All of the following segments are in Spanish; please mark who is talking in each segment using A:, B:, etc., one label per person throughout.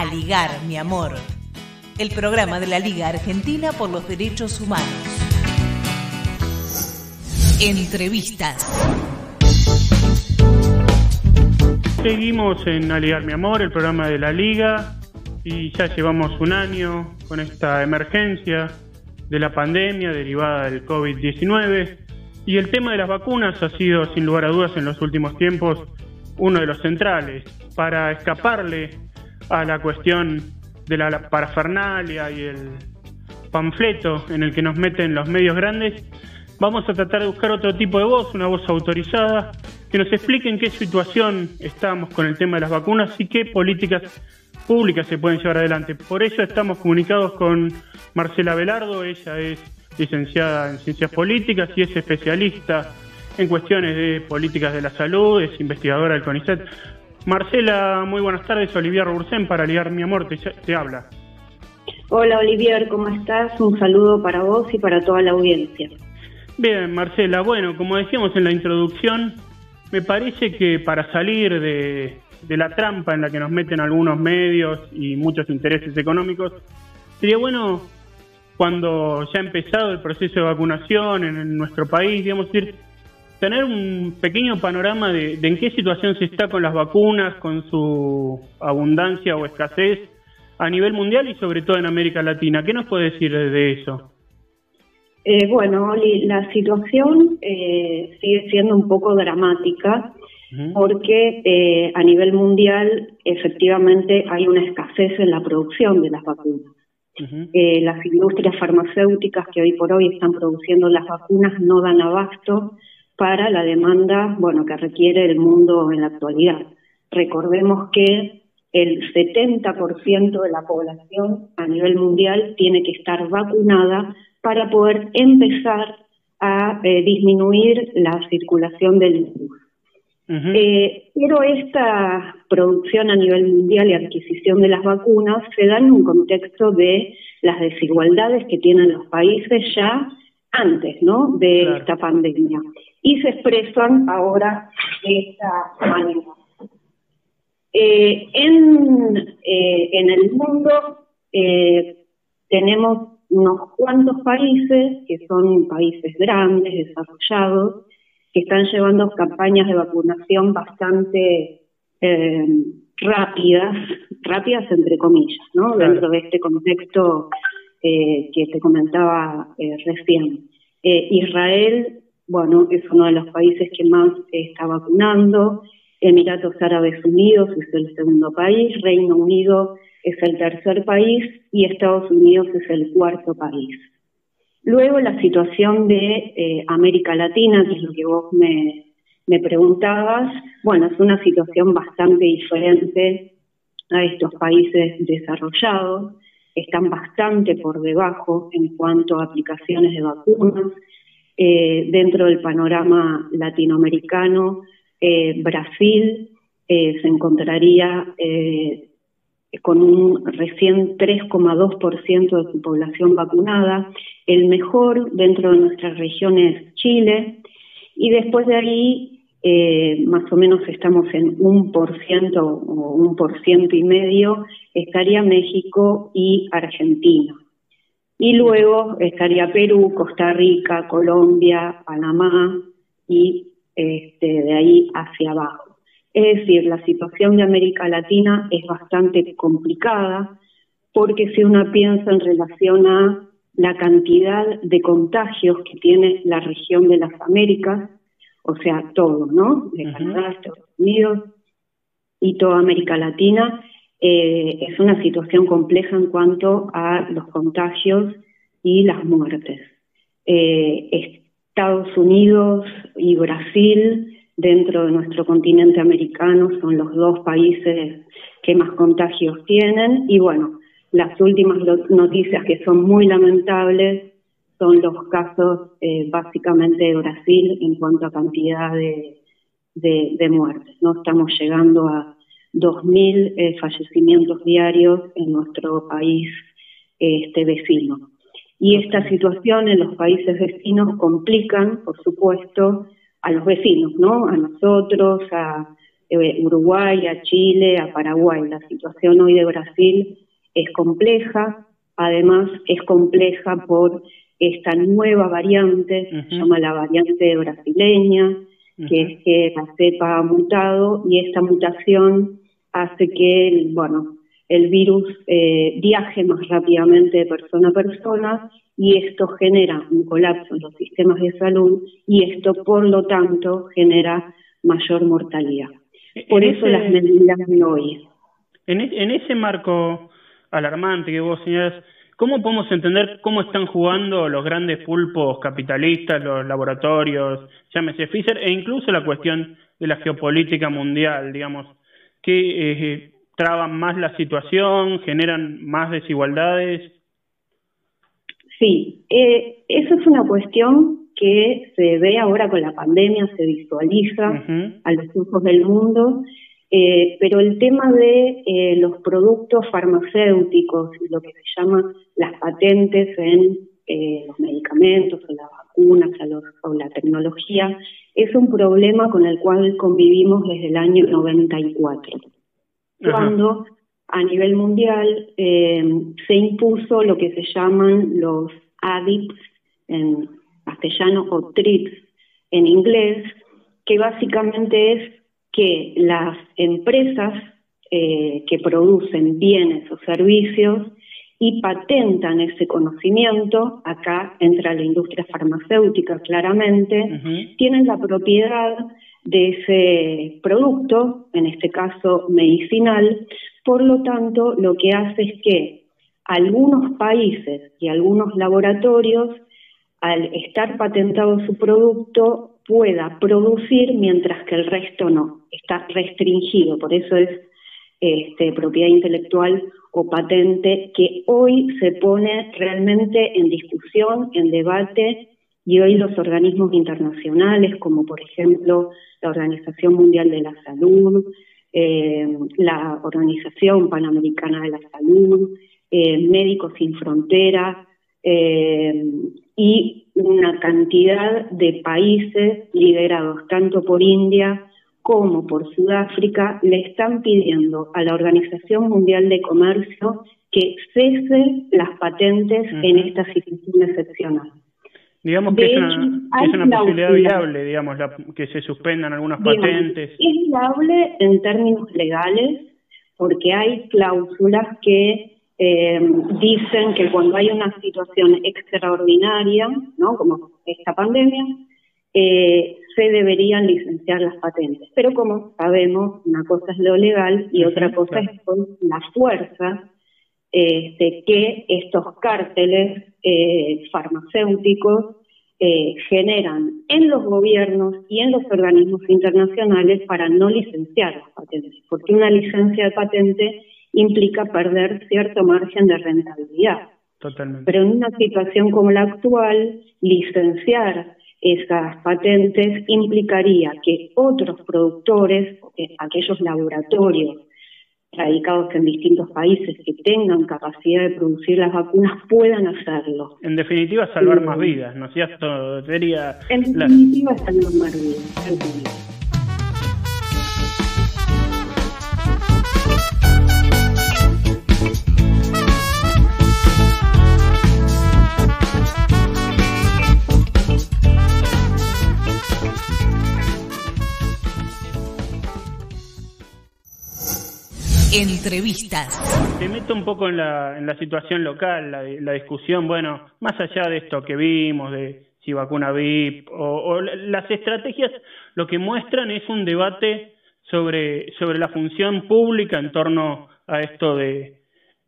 A: A Ligar, mi amor. El programa de la Liga Argentina por los Derechos Humanos. Entrevistas.
B: Seguimos en Aligar mi amor, el programa de la Liga, y ya llevamos un año con esta emergencia de la pandemia derivada del COVID-19. Y el tema de las vacunas ha sido, sin lugar a dudas, en los últimos tiempos uno de los centrales. Para escaparle a la cuestión de la parafernalia y el panfleto en el que nos meten los medios grandes, vamos a tratar de buscar otro tipo de voz, una voz autorizada, que nos explique en qué situación estamos con el tema de las vacunas y qué políticas públicas se pueden llevar adelante. Por eso estamos comunicados con Marcela Velardo, ella es licenciada en Ciencias Políticas y es especialista en cuestiones de políticas de la salud, es investigadora del CONICET. Marcela, muy buenas tardes. Olivier Roursen para Ligar Mi Amor te, te habla.
C: Hola Olivier, ¿cómo estás? Un saludo para vos y para toda la audiencia.
B: Bien, Marcela, bueno, como decíamos en la introducción, me parece que para salir de, de la trampa en la que nos meten algunos medios y muchos intereses económicos, sería bueno cuando ya ha empezado el proceso de vacunación en, nuestro país, digamos, decir, tener un pequeño panorama de, en qué situación se está con las vacunas, con su abundancia o escasez a nivel mundial y sobre todo en América Latina. ¿Qué nos puede decir de eso?
C: Eh, bueno, Oli, la situación eh, sigue siendo un poco dramática porque eh, a nivel mundial efectivamente hay una escasez en la producción de las vacunas. Eh, las industrias farmacéuticas que hoy por hoy están produciendo las vacunas no dan abasto para la demanda, bueno, que requiere el mundo en la actualidad. Recordemos que el 70% de la población a nivel mundial tiene que estar vacunada para poder empezar a eh, disminuir la circulación del virus. Eh, pero esta producción a nivel mundial y adquisición de las vacunas se da en un contexto de las desigualdades que tienen los países ya antes ¿no? de esta pandemia y se expresan ahora de esta manera. Eh, en, eh, en el mundo tenemos unos cuantos países que son países grandes, desarrollados, que están llevando campañas de vacunación bastante eh, rápidas, rápidas entre comillas, ¿no? Dentro de este contexto eh, que te comentaba eh, recién. Israel, bueno, es uno de los países que más está vacunando. Emiratos Árabes Unidos es el segundo país, Reino Unido es el tercer país y Estados Unidos es el cuarto país. Luego la situación de eh, América Latina, que es lo que vos me, me preguntabas, bueno, es una situación bastante diferente a estos países desarrollados, están bastante por debajo en cuanto a aplicaciones de vacunas. Eh, dentro del panorama latinoamericano, eh, Brasil se encontraría con un recién 3,2% de su población vacunada. El mejor dentro de nuestra región es Chile y después de ahí eh, más o menos estamos en un por ciento o un por ciento y medio, estaría México y Argentina. Y luego estaría Perú, Costa Rica, Colombia, Panamá y este, de ahí hacia abajo. Es decir, la situación de América Latina es bastante complicada porque si uno piensa en relación a la cantidad de contagios que tiene la región de las Américas, o sea, todo, ¿no? De Canadá, Estados Unidos y toda América Latina, eh, es una situación compleja en cuanto a los contagios y las muertes. Eh, Estados Unidos y Brasil dentro de nuestro continente americano son los dos países que más contagios tienen y bueno, las últimas noticias que son muy lamentables son los casos eh, básicamente de Brasil en cuanto a cantidad de, de, muertes. No estamos llegando a 2.000 eh, fallecimientos diarios en nuestro país este vecino. Y esta situación en los países vecinos complican, por supuesto, a los vecinos, ¿no? A nosotros, a, eh, Uruguay, a Chile, a Paraguay. La situación hoy de Brasil es compleja, además es compleja por esta nueva variante, se llama la variante brasileña, que es que la cepa ha mutado y esta mutación hace que, bueno, el virus eh, viaje más rápidamente de persona a persona y esto genera un colapso en los sistemas de salud y esto, por lo tanto, genera mayor mortalidad. Por eso las medidas de hoy.
B: En, e, en ese marco alarmante que vos señalás, ¿cómo podemos entender cómo están jugando los grandes pulpos capitalistas, los laboratorios, llámese Pfizer, e incluso la cuestión de la geopolítica mundial, digamos, que eh, traban más la situación, generan más desigualdades?
C: Sí, eh, eso es una cuestión que se ve ahora con la pandemia, se visualiza a los ojos del mundo, eh, pero el tema de eh, los productos farmacéuticos, lo que se llama las patentes en eh, los medicamentos o las vacunas o la tecnología, es un problema con el cual convivimos desde el año 94 cuando a nivel mundial eh, se impuso lo que se llaman los ADIPS en castellano o TRIPS en inglés, que básicamente es que las empresas eh, que producen bienes o servicios y patentan ese conocimiento, acá entra la industria farmacéutica claramente, tienen la propiedad de ese producto, en este caso medicinal, por lo tanto lo que hace es que algunos países y algunos laboratorios, al estar patentado su producto, pueda producir mientras que el resto no, está restringido, por eso es este, propiedad intelectual o patente que hoy se pone realmente en discusión, en debate, y hoy los organismos internacionales, como por ejemplo la Organización Mundial de la Salud, eh, la Organización Panamericana de la Salud, eh, Médicos Sin Fronteras eh, y una cantidad de países liderados tanto por India como por Sudáfrica le están pidiendo a la Organización Mundial de Comercio que cese las patentes en esta situación excepcional.
B: Digamos que es una, posibilidad viable, digamos, que se suspendan algunas patentes.
C: Es viable en términos legales porque hay cláusulas que eh, dicen que cuando hay una situación extraordinaria, ¿no? como esta pandemia, eh, se deberían licenciar las patentes. Pero como sabemos, una cosa es lo legal y otra cosa es con la fuerza este, que estos cárteles eh, farmacéuticos eh, generan en los gobiernos y en los organismos internacionales para no licenciar las patentes, porque una licencia de patente implica perder cierto margen de rentabilidad.
B: Totalmente.
C: Pero en una situación como la actual, licenciar esas patentes implicaría que otros productores, aquellos laboratorios radicados en distintos países que tengan capacidad de producir las vacunas puedan hacerlo.
B: En definitiva, salvar más vidas, ¿no es cierto?
C: Sería en definitiva, salvar más vidas.
A: Entrevistas.
B: Te meto un poco en la, en la situación local, la, discusión, bueno, más allá de esto que vimos, de si vacuna VIP, o, las estrategias, lo que muestran es un debate sobre, sobre la función pública en torno a esto de,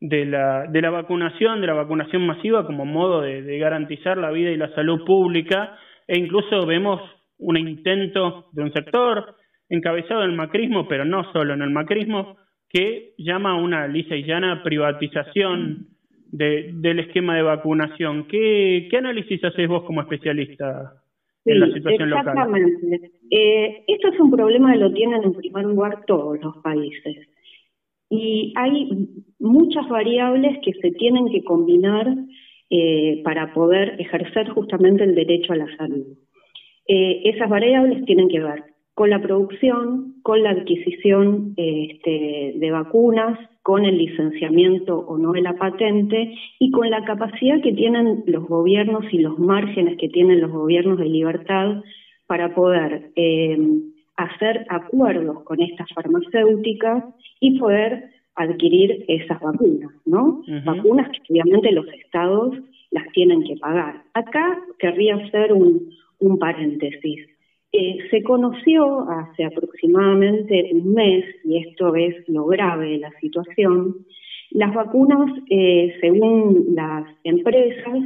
B: de, la, de la vacunación, de la vacunación masiva como modo de, de garantizar la vida y la salud pública, e incluso vemos un intento de un sector encabezado en el macrismo, pero no solo en el macrismo, que llama a una lisa y llana privatización de, del esquema de vacunación. ¿Qué, qué análisis haces vos como especialista en la situación
C: exactamente. local? Eh, esto es un problema que lo tienen en primer lugar todos los países. Y hay muchas variables que se tienen que combinar eh, para poder ejercer justamente el derecho a la salud. Eh, esas variables tienen que ver con la producción, con la adquisición este, de vacunas, con el licenciamiento o no de la patente y con la capacidad que tienen los gobiernos y los márgenes que tienen los gobiernos de libertad para poder eh, hacer acuerdos con estas farmacéuticas y poder adquirir esas vacunas, ¿no? Vacunas que obviamente los estados las tienen que pagar. Acá querría hacer un, un paréntesis. Eh, se conoció hace aproximadamente un mes, y esto es lo grave de la situación, las vacunas, eh, según las empresas,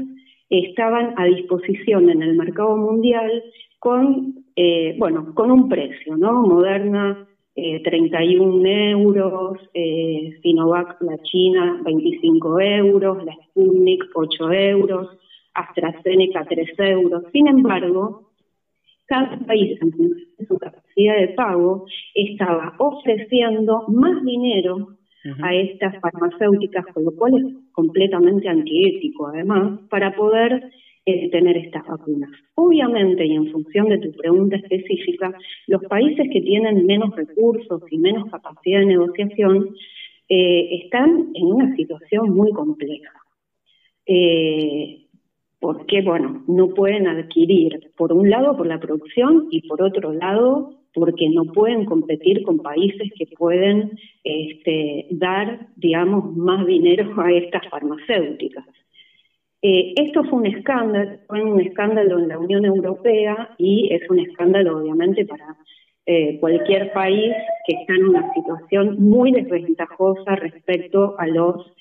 C: estaban a disposición en el mercado mundial con, eh, bueno, con un precio, ¿no? Moderna, 31 euros, Sinovac, la China, 25 euros, la Sputnik, 8 euros, AstraZeneca, 3 euros. Sin embargo, cada país en su capacidad de pago estaba ofreciendo más dinero a estas farmacéuticas, con lo cual es completamente antiético además, para poder eh, tener estas vacunas. Obviamente, y en función de tu pregunta específica, los países que tienen menos recursos y menos capacidad de negociación eh, están en una situación muy compleja. Eh, porque, bueno, no pueden adquirir, por un lado, por la producción y por otro lado, porque no pueden competir con países que pueden este, dar, digamos, más dinero a estas farmacéuticas. Eh, esto fue un escándalo, fue un escándalo en la Unión Europea y es un escándalo, obviamente, para eh, cualquier país que está en una situación muy desventajosa respecto a los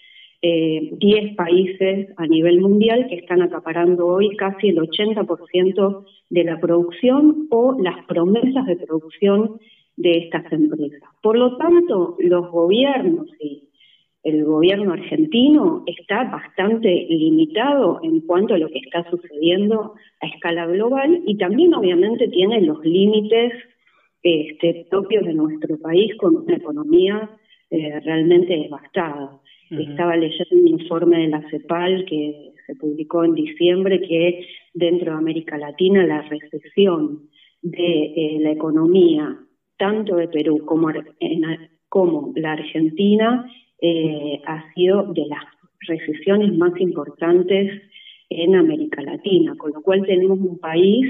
C: 10 eh, países a nivel mundial que están acaparando hoy casi el 80% de la producción o las promesas de producción de estas empresas. Por lo tanto, los gobiernos y el gobierno argentino está bastante limitado en cuanto a lo que está sucediendo a escala global y también obviamente tiene los límites este, propios de nuestro país con una economía eh, realmente devastada. Estaba leyendo un informe de la CEPAL que se publicó en diciembre que dentro de América Latina la recesión de eh, la economía, tanto de Perú como, como la Argentina, eh, ha sido de las recesiones más importantes en América Latina, con lo cual tenemos un país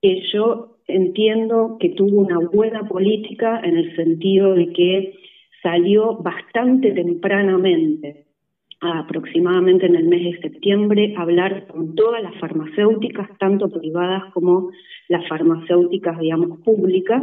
C: que yo entiendo que tuvo una buena política en el sentido de que salió bastante tempranamente, aproximadamente en el mes de septiembre, a hablar con todas las farmacéuticas, tanto privadas como las farmacéuticas, digamos, públicas.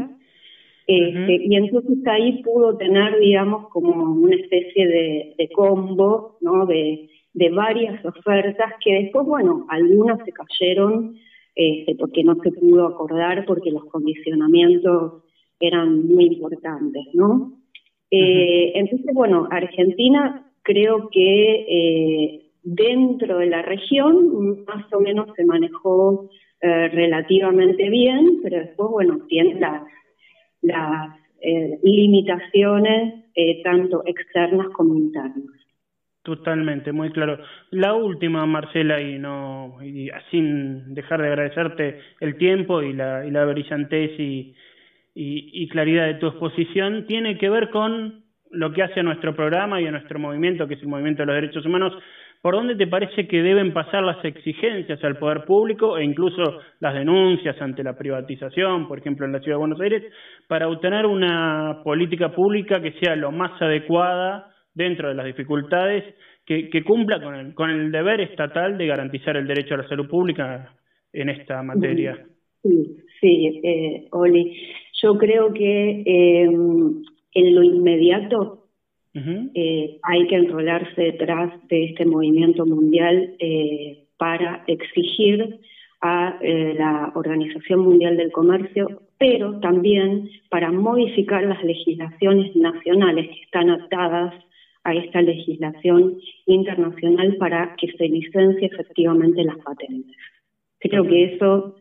C: Este, y entonces ahí pudo tener, digamos, como una especie de, combo, ¿no? De, varias ofertas que después, bueno, algunas se cayeron este, porque no se pudo acordar, porque los condicionamientos eran muy importantes, ¿no? Eh, entonces, bueno, Argentina creo que eh, dentro de la región más o menos se manejó eh, relativamente bien, pero después, bueno, tiene las, las limitaciones tanto externas como internas.
B: Totalmente, muy claro. La última, Marcela, y no y sin dejar de agradecerte el tiempo y la, y la brillantez y, y, claridad de tu exposición tiene que ver con lo que hace a nuestro programa y a nuestro movimiento, que es el movimiento de los derechos humanos. ¿Por dónde te parece que deben pasar las exigencias al poder público e incluso las denuncias ante la privatización, por ejemplo, en la Ciudad de Buenos Aires, para obtener una política pública que sea lo más adecuada dentro de las dificultades, que, cumpla con el, con el deber estatal de garantizar el derecho a la salud pública en esta materia?
C: Sí, sí eh, Oli. Yo creo que eh, en lo inmediato eh, hay que enrolarse detrás de este movimiento mundial eh, para exigir a la Organización Mundial del Comercio, pero también para modificar las legislaciones nacionales que están atadas a esta legislación internacional para que se licencie efectivamente las patentes. Creo que eso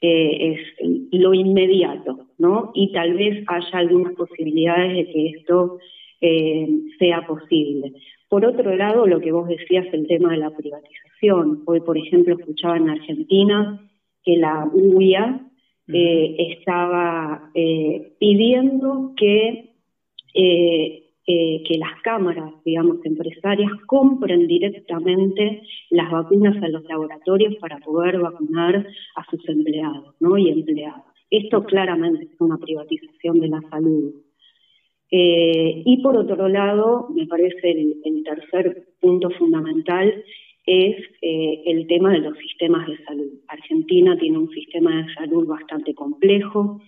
C: eh, es lo inmediato, ¿no? Y tal vez haya algunas posibilidades de que esto eh, sea posible. Por otro lado, lo que vos decías, el tema de la privatización. Hoy, por ejemplo, escuchaba en Argentina que la UIA estaba pidiendo que eh, que las cámaras, digamos, empresarias compren directamente las vacunas a los laboratorios para poder vacunar a sus empleados ¿no? y empleadas. Esto claramente es una privatización de la salud. Eh, y por otro lado, me parece el, tercer punto fundamental es eh, el tema de los sistemas de salud. Argentina tiene un sistema de salud bastante complejo,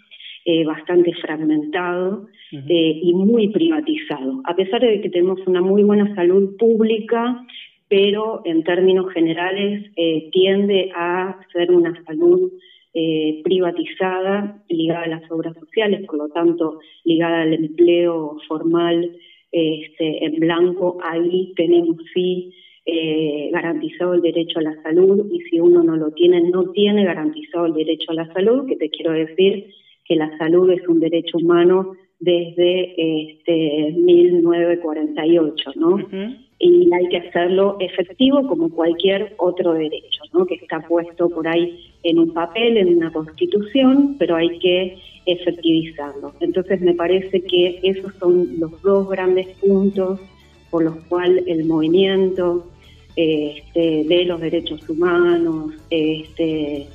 C: eh, bastante fragmentado eh, y muy privatizado. A pesar de que tenemos una muy buena salud pública, pero en términos generales eh, tiende a ser una salud privatizada ligada a las obras sociales, por lo tanto ligada al empleo formal este, en blanco. Ahí tenemos sí garantizado el derecho a la salud y si uno no lo tiene, no tiene garantizado el derecho a la salud, que te quiero decir que la salud es un derecho humano desde este 1948, ¿no? Y hay que hacerlo efectivo como cualquier otro derecho, ¿no? Que está puesto por ahí en un papel, en una constitución, pero hay que efectivizarlo. Entonces me parece que esos son los dos grandes puntos por los cuales el movimiento este, de los derechos humanos, este,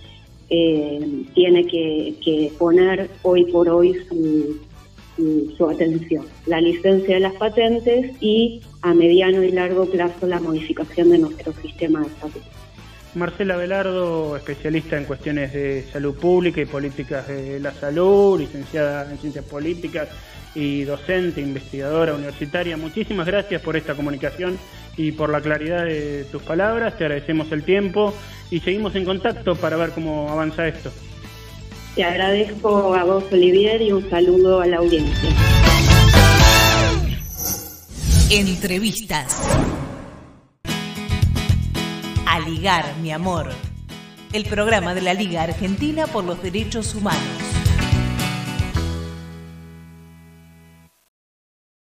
C: eh, tiene que, poner hoy por hoy su, atención. La licencia de las patentes y a mediano y largo plazo la modificación de nuestro sistema de salud.
B: Marcela Velardo, especialista en cuestiones de salud pública y políticas de la salud, licenciada en ciencias políticas y docente, investigadora universitaria. Muchísimas gracias por esta comunicación y por la claridad de tus palabras. Te agradecemos el tiempo y seguimos en contacto para ver cómo avanza esto.
C: Te agradezco a vos, Olivier, y un saludo a la audiencia.
A: Entrevistas. A ligar, mi amor. El programa de la Liga Argentina por los Derechos Humanos.